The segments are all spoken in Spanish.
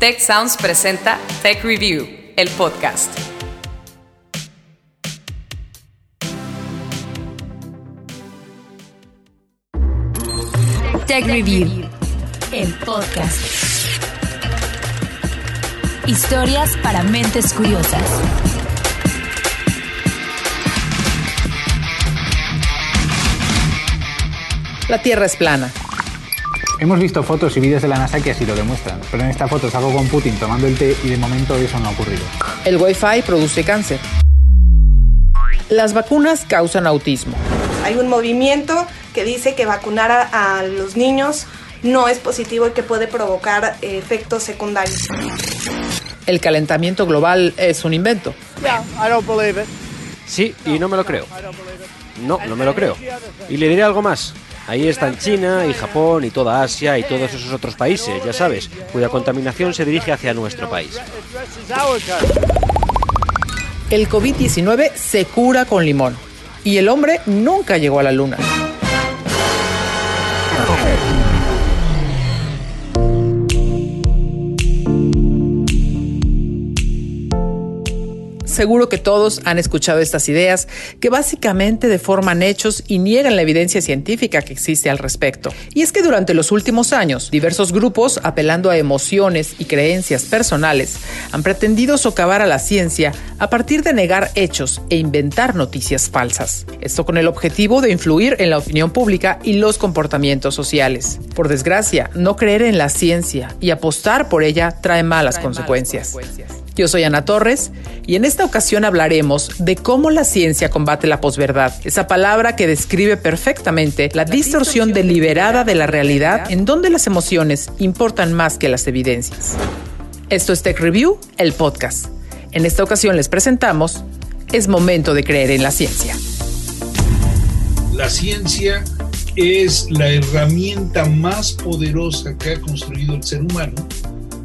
Tech Sounds presenta Tech Review, el podcast. Tech Review, el podcast. Historias para mentes curiosas. La Tierra es plana. Hemos visto fotos y vídeos de la NASA que así lo demuestran, pero en esta foto salgo con Putin tomando el té y de momento eso no ha ocurrido. El Wi-Fi produce cáncer. Las vacunas causan autismo. Hay un movimiento que dice que vacunar a, a los niños no es positivo y que puede provocar efectos secundarios. El calentamiento global es un invento. Sí, y no me lo creo. No, no me lo creo. Y le diré algo más. Ahí están China y Japón y toda Asia y todos esos otros países, ya sabes, cuya contaminación se dirige hacia nuestro país. El COVID-19 se cura con limón. Y el hombre nunca llegó a la luna. Seguro que todos han escuchado estas ideas que básicamente deforman hechos y niegan la evidencia científica que existe al respecto. Y es que durante los últimos años, diversos grupos, apelando a emociones y creencias personales, han pretendido socavar a la ciencia a partir de negar hechos e inventar noticias falsas. Esto con el objetivo de influir en la opinión pública y los comportamientos sociales. Por desgracia, no creer en la ciencia y apostar por ella trae malas, trae consecuencias. malas consecuencias. Yo soy Ana Torres y en esta ocasión hablaremos de cómo la ciencia combate la posverdad, esa palabra que describe perfectamente la, la distorsión, distorsión deliberada de la realidad en donde las emociones importan más que las evidencias. Esto es Tech Review, el podcast. En esta ocasión les presentamos Es momento de creer en la ciencia. La ciencia es la herramienta más poderosa que ha construido el ser humano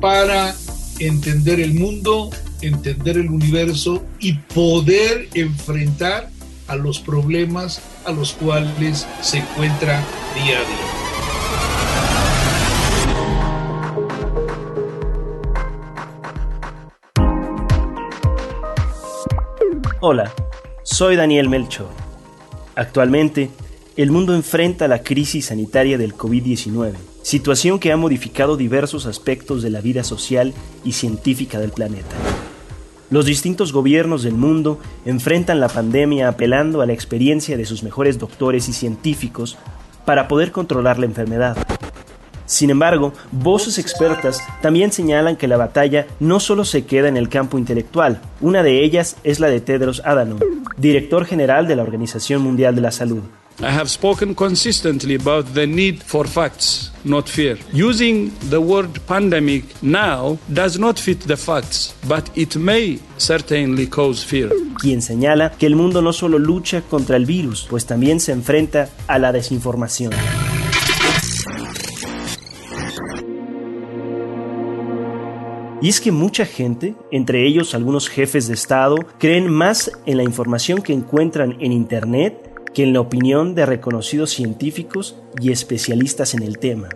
para entender el mundo, entender el universo y poder enfrentar a los problemas a los cuales se encuentra día a día. Hola, soy Daniel Melchor. Actualmente, el mundo enfrenta la crisis sanitaria del COVID-19, situación que ha modificado diversos aspectos de la vida social y científica del planeta. Los distintos gobiernos del mundo enfrentan la pandemia apelando a la experiencia de sus mejores doctores y científicos para poder controlar la enfermedad. Sin embargo, voces expertas también señalan que la batalla no solo se queda en el campo intelectual, una de ellas es la de Tedros Adhanom, director general de la Organización Mundial de la Salud. I have spoken consistently about the need for facts, not fear. Using the word pandemic now does not fit the facts, but it may certainly cause fear. Quien señala que el mundo no solo lucha contra el virus, pues también se enfrenta a la desinformación. Y es que mucha gente, entre ellos algunos jefes de Estado, creen más en la información que encuentran en Internet que en la opinión de reconocidos científicos y especialistas en el tema.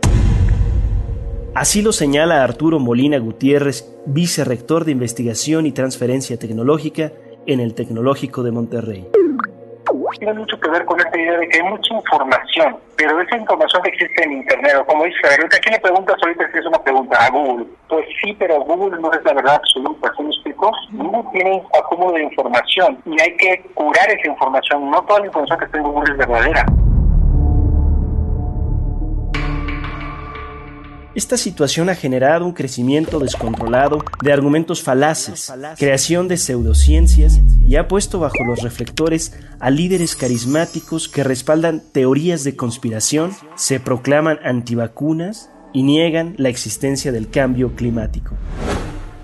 Así lo señala Arturo Molina Gutiérrez, vicerrector de Investigación y Transferencia Tecnológica en el Tecnológico de Monterrey tiene mucho que ver con esta idea de que hay mucha información, pero esa información que existe en Internet, o como dice, ¿a quién le preguntas ahorita si es una pregunta? A Google. Pues sí, pero Google no es la verdad absoluta, ¿sí me explico? Google tiene acúmulo de información y hay que curar esa información. No toda la información que está en Google es verdadera. Esta situación ha generado un crecimiento descontrolado de argumentos falaces, creación de pseudociencias y ha puesto bajo los reflectores a líderes carismáticos que respaldan teorías de conspiración, se proclaman antivacunas y niegan la existencia del cambio climático.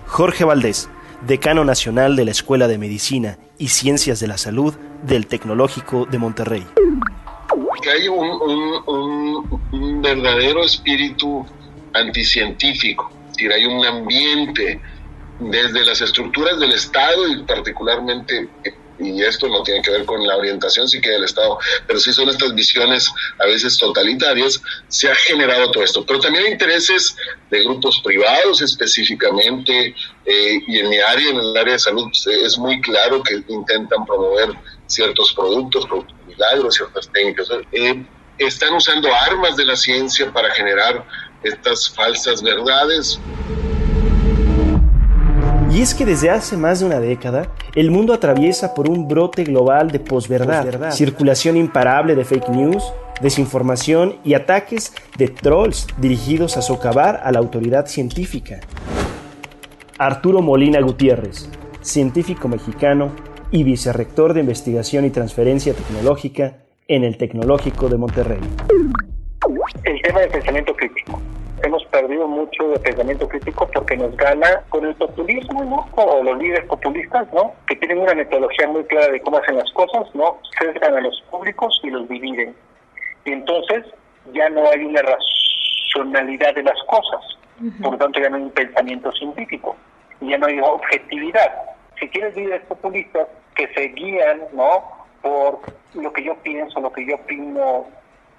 Jorge Valdés, decano nacional de la Escuela de Medicina y Ciencias de la Salud del Tecnológico de Monterrey. Que hay un, un, un, un verdadero espíritu anticientífico, es decir, hay un ambiente desde las estructuras del Estado y particularmente y esto no tiene que ver con la orientación sí que del Estado, pero sí son estas visiones a veces totalitarias, se ha generado todo esto. Pero también hay intereses de grupos privados específicamente, eh, y en mi área, en el área de salud, es muy claro que intentan promover ciertos productos, productos milagros, ciertas técnicas. Eh, están usando armas de la ciencia para generar estas falsas verdades. Y es que desde hace más de una década, el mundo atraviesa por un brote global de posverdad, circulación imparable de fake news, desinformación y ataques de trolls dirigidos a socavar a la autoridad científica. Arturo Molina Gutiérrez, científico mexicano y vicerrector de investigación y transferencia tecnológica en el Tecnológico de Monterrey. El tema del pensamiento crítico hemos perdido mucho de pensamiento crítico porque nos gana con el populismo, ¿no? O los líderes populistas, ¿no? Que tienen una metodología muy clara de cómo hacen las cosas, ¿no? Sesgan a los públicos y los dividen. Y entonces ya no hay una racionalidad de las cosas. Por lo tanto, ya no hay un pensamiento científico. Y ya no hay objetividad. Si tienes líderes populistas que se guían, ¿no? Por lo que yo pienso, lo que yo opino,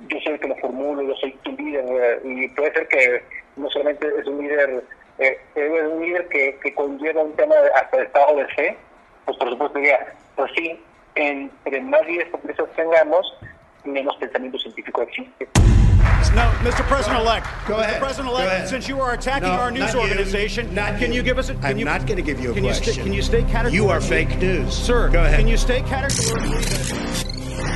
yo soy el que lo formulo, yo soy tu líder, eh, y puede ser que no solamente es un líder, eh, es un líder que, que conlleva un tema hasta de estado de fe, pues por supuesto diría, pues sí, entre más líderes complejos tengamos, menos pensamiento científico existe. No, Mr. President-elect. Go ahead. Mr. President-elect, since you are attacking no, our news organization, not can you give us a... I'm you, not going to give you a can question. You can you stay categorically... You are fake news. Sir, Go ahead. can you stay categorically...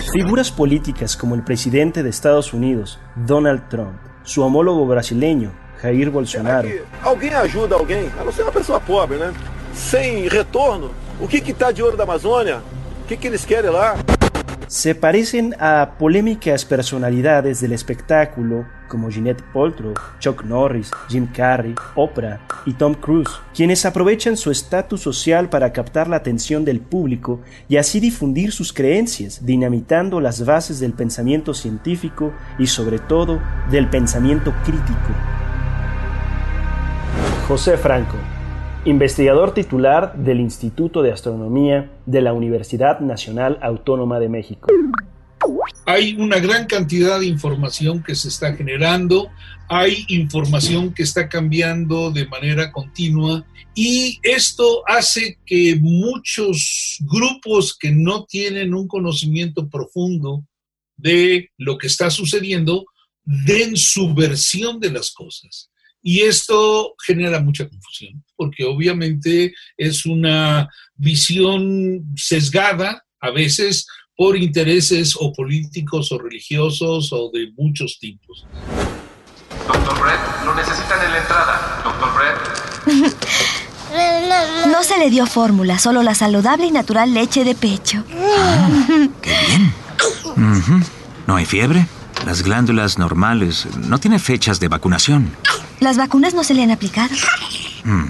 Figuras políticas como el presidente de Estados Unidos, Donald Trump, su homólogo brasileño, Jair Bolsonaro, Alguém ajuda alguém, a não ser uma pessoa pobre, né? Sem retorno, o que que tá de ouro da Amazônia? O que que eles querem lá? Se parecen a polémicas personalidades del espectáculo como Jeanette Paltrow, Chuck Norris, Jim Carrey, Oprah y Tom Cruise, quienes aprovechan su estatus social para captar la atención del público y así difundir sus creencias, dinamitando las bases del pensamiento científico y sobre todo del pensamiento crítico. José Franco, investigador titular del Instituto de Astronomía de la Universidad Nacional Autónoma de México. Hay una gran cantidad de información que se está generando, hay información que está cambiando de manera continua y esto hace que muchos grupos que no tienen un conocimiento profundo de lo que está sucediendo den su versión de las cosas. Y esto genera mucha confusión, porque obviamente es una visión sesgada, a veces por intereses o políticos o religiosos o de muchos tipos. Doctor Brett, lo necesitan en la entrada. Doctor Brett. No se le dio fórmula, solo la saludable y natural leche de pecho. ¡Qué bien! ¿No hay fiebre? Las glándulas normales no tienen fechas de vacunación. Las vacunas no se le han aplicado. Mm.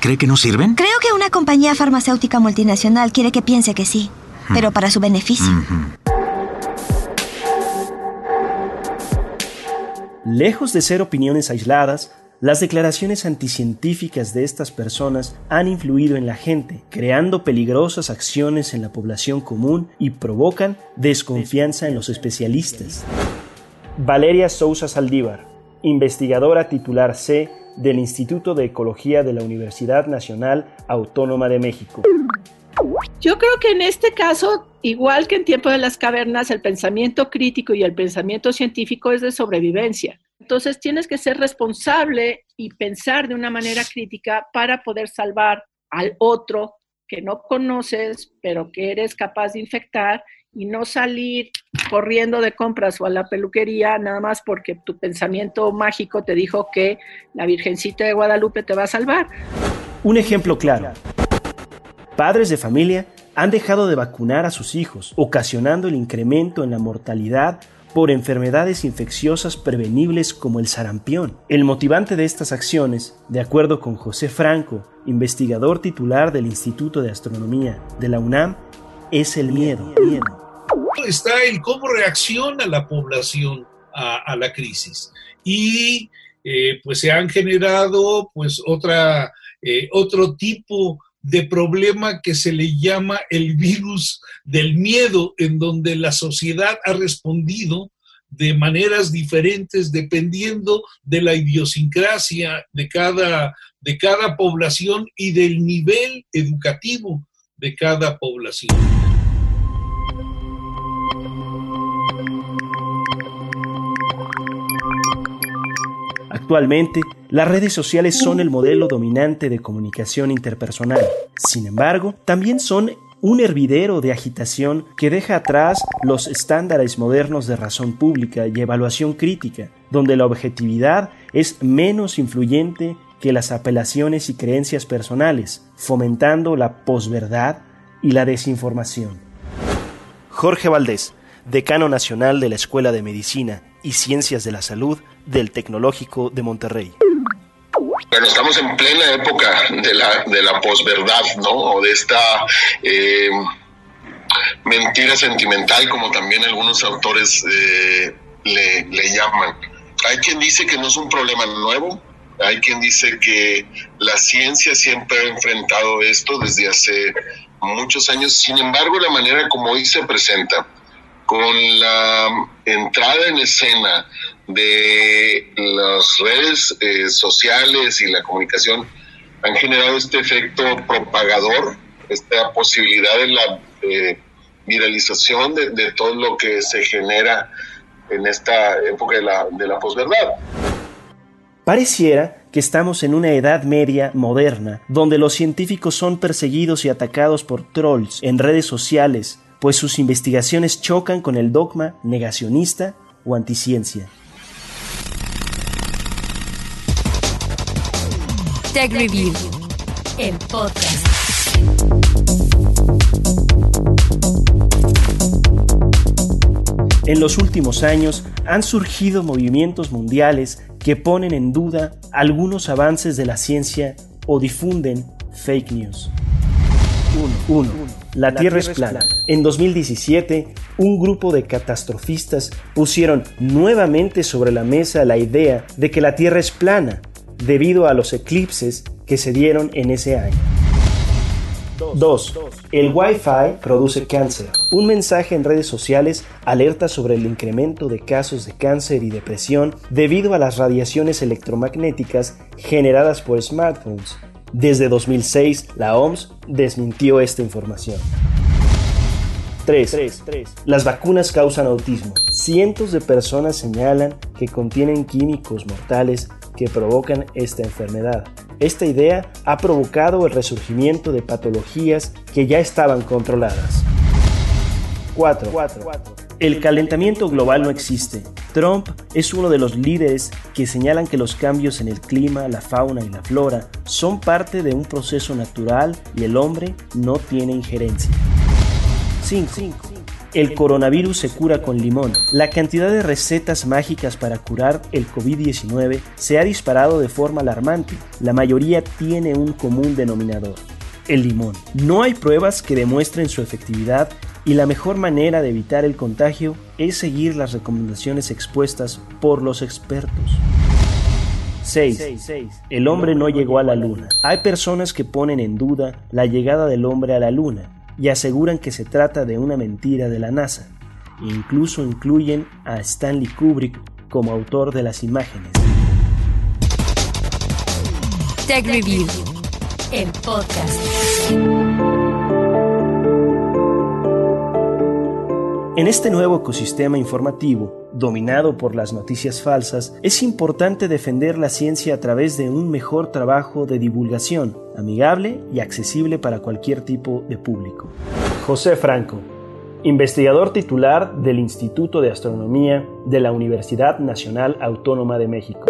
¿Cree que no sirven? Creo que una compañía farmacéutica multinacional quiere que piense que sí, pero para su beneficio. Lejos de ser opiniones aisladas, las declaraciones anticientíficas de estas personas han influido en la gente, creando peligrosas acciones en la población común y provocan desconfianza en los especialistas. Valeria Sousa Saldívar, investigadora titular C del Instituto de Ecología de la Universidad Nacional Autónoma de México. Yo creo que en este caso, igual que en tiempo de las cavernas, el pensamiento crítico y el pensamiento científico es de sobrevivencia. Entonces tienes que ser responsable y pensar de una manera crítica para poder salvar al otro que no conoces, pero que eres capaz de infectar y no salir corriendo de compras o a la peluquería nada más porque tu pensamiento mágico te dijo que la Virgencita de Guadalupe te va a salvar. Un ejemplo claro. Padres de familia han dejado de vacunar a sus hijos, ocasionando el incremento en la mortalidad por enfermedades infecciosas prevenibles como el sarampión. El motivante de estas acciones, de acuerdo con José Franco, investigador titular del Instituto de Astronomía de la UNAM, es el miedo. Está el cómo reacciona la población a, a la crisis. Y eh, pues se han generado pues otra, eh, otro tipo de problema que se le llama el virus del miedo, en donde la sociedad ha respondido de maneras diferentes dependiendo de la idiosincrasia de cada, de cada población y del nivel educativo de cada población. Actualmente, las redes sociales son el modelo dominante de comunicación interpersonal. Sin embargo, también son un hervidero de agitación que deja atrás los estándares modernos de razón pública y evaluación crítica, donde la objetividad es menos influyente que las apelaciones y creencias personales, fomentando la posverdad y la desinformación. Jorge Valdés, decano nacional de la Escuela de Medicina y Ciencias de la Salud del Tecnológico de Monterrey. Bueno, estamos en plena época de la, de la posverdad, ¿no? O de esta eh, mentira sentimental, como también algunos autores eh, le, le llaman. Hay quien dice que no es un problema nuevo, hay quien dice que la ciencia siempre ha enfrentado esto desde hace muchos años, sin embargo, la manera como hoy se presenta, con la entrada en escena de las redes eh, sociales y la comunicación han generado este efecto propagador, esta posibilidad de la eh, viralización de, todo lo que se genera en esta época de la, de la posverdad. Pareciera que estamos en una edad media moderna, donde los científicos son perseguidos y atacados por trolls en redes sociales, pues sus investigaciones chocan con el dogma negacionista o anticiencia. Tech Review, el podcast. En los últimos años han surgido movimientos mundiales que ponen en duda algunos avances de la ciencia o difunden fake news. 1. La, Tierra, es plana. En 2017, un grupo de catastrofistas pusieron nuevamente sobre la mesa la idea de que la Tierra es plana debido a los eclipses que se dieron en ese año. 2. El Wi-Fi produce cáncer. Un mensaje en redes sociales alerta sobre el incremento de casos de cáncer y depresión debido a las radiaciones electromagnéticas generadas por smartphones. Desde 2006, la OMS desmintió esta información. 3. Las vacunas causan autismo. Cientos de personas señalan que contienen químicos mortales que provocan esta enfermedad. Esta idea ha provocado el resurgimiento de patologías que ya estaban controladas. 4. El calentamiento global no existe. Trump es uno de los líderes que señalan que los cambios en el clima, la fauna y la flora son parte de un proceso natural y el hombre no tiene injerencia. 5. El coronavirus se cura con limón. La cantidad de recetas mágicas para curar el COVID-19 se ha disparado de forma alarmante. La mayoría tiene un común denominador, el limón. No hay pruebas que demuestren su efectividad y la mejor manera de evitar el contagio es seguir las recomendaciones expuestas por los expertos. 6. El hombre no llegó a la luna. Hay personas que ponen en duda la llegada del hombre a la luna y aseguran que se trata de una mentira de la NASA. E incluso incluyen a Stanley Kubrick como autor de las imágenes. Tech Review, el podcast. En este nuevo ecosistema informativo, dominado por las noticias falsas, es importante defender la ciencia a través de un mejor trabajo de divulgación, amigable y accesible para cualquier tipo de público. José Franco, investigador titular del Instituto de Astronomía de la Universidad Nacional Autónoma de México.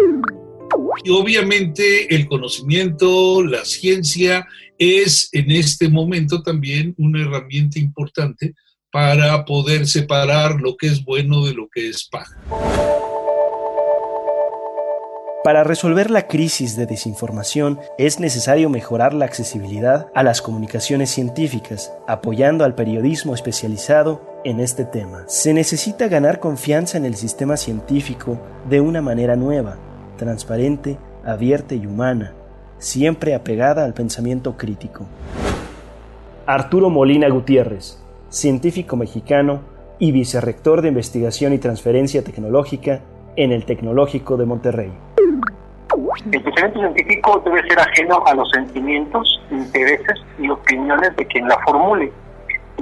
Y obviamente el conocimiento, la ciencia es en este momento también una herramienta importante para poder separar lo que es bueno de lo que es paja. Para resolver la crisis de desinformación es necesario mejorar la accesibilidad a las comunicaciones científicas, apoyando al periodismo especializado en este tema. Se necesita ganar confianza en el sistema científico de una manera nueva, transparente, abierta y humana, siempre apegada al pensamiento crítico. Arturo Molina Gutiérrez, científico mexicano y vicerrector de investigación y transferencia tecnológica en el Tecnológico de Monterrey. El pensamiento científico debe ser ajeno a los sentimientos, intereses y opiniones de quien la formule,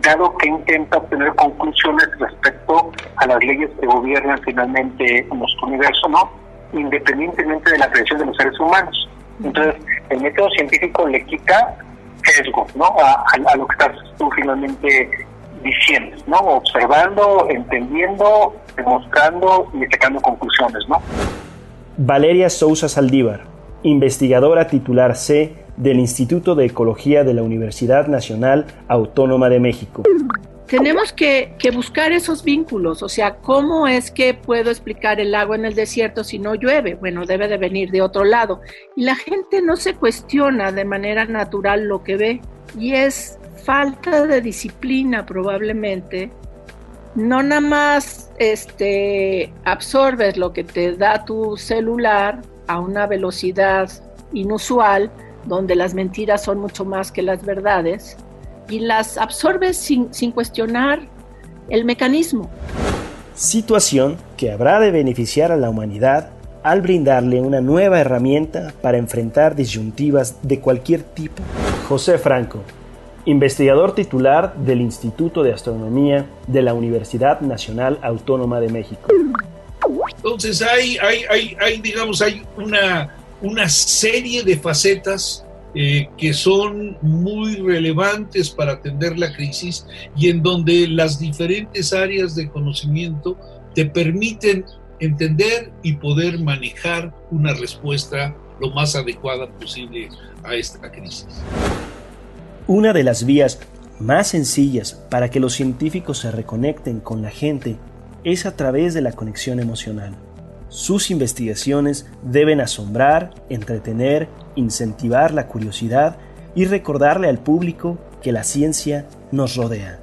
dado que intenta obtener conclusiones respecto a las leyes que gobiernan finalmente nuestro universo, ¿no? Independientemente de la creación de los seres humanos. Entonces, el método científico le quita sesgo, ¿no? A, a lo que estás tú finalmente diciendo, ¿no? Observando, entendiendo, demostrando y sacando conclusiones, ¿no? Valeria Sousa Saldívar, investigadora titular C del Instituto de Ecología de la Universidad Nacional Autónoma de México. Tenemos que, buscar esos vínculos, o sea, ¿cómo es que puedo explicar el agua en el desierto si no llueve? Bueno, debe de venir de otro lado. Y la gente no se cuestiona de manera natural lo que ve y es falta de disciplina probablemente. No nada más este, absorbes lo que te da tu celular a una velocidad inusual, donde las mentiras son mucho más que las verdades, y las absorbes sin, sin cuestionar el mecanismo. Situación que habrá de beneficiar a la humanidad al brindarle una nueva herramienta para enfrentar disyuntivas de cualquier tipo. José Franco, investigador titular del Instituto de Astronomía de la Universidad Nacional Autónoma de México. Entonces hay, hay, hay, hay digamos, hay una, una serie de facetas eh, que son muy relevantes para atender la crisis y en donde las diferentes áreas de conocimiento te permiten entender y poder manejar una respuesta lo más adecuada posible a esta crisis. Una de las vías más sencillas para que los científicos se reconecten con la gente es a través de la conexión emocional. Sus investigaciones deben asombrar, entretener, incentivar la curiosidad y recordarle al público que la ciencia nos rodea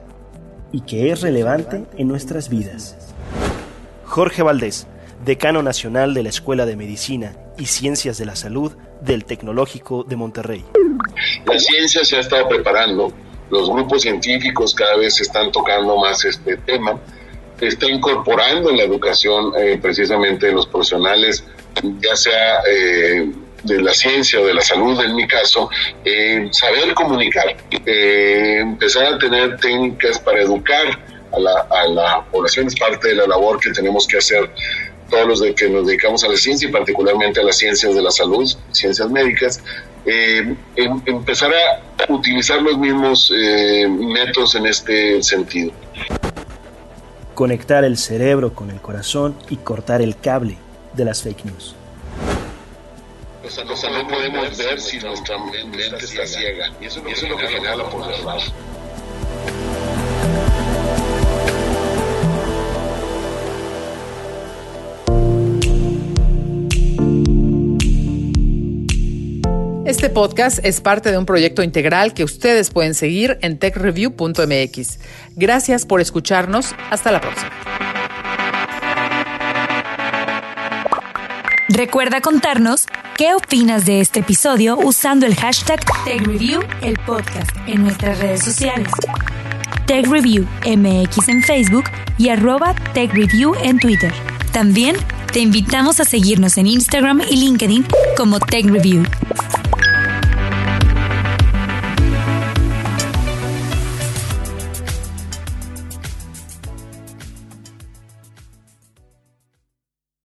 y que es relevante en nuestras vidas. Jorge Valdés, decano nacional de la Escuela de Medicina y Ciencias de la Salud del Tecnológico de Monterrey. La ciencia se ha estado preparando, los grupos científicos cada vez están tocando más este tema, está incorporando en la educación eh, precisamente los profesionales, ya sea eh, de la ciencia o de la salud en mi caso, eh, saber comunicar, empezar a tener técnicas para educar a la, a la población es parte de la labor que tenemos que hacer todos los de que nos dedicamos a la ciencia y particularmente a las ciencias de la salud, ciencias médicas, eh, em, empezar a utilizar los mismos eh, métodos en este sentido. Conectar el cerebro con el corazón y cortar el cable de las fake news. O sea, no, podemos ver si nuestra mente está ciega. Y eso es lo que genera la polaridad. Este podcast es parte de un proyecto integral que ustedes pueden seguir en techreview.mx. Gracias por escucharnos. Hasta la próxima. Recuerda contarnos qué opinas de este episodio usando el hashtag TechReview, el podcast, en nuestras redes sociales. TechReviewMX en Facebook y arroba TechReview en Twitter. También te invitamos a seguirnos en Instagram y LinkedIn como TechReview.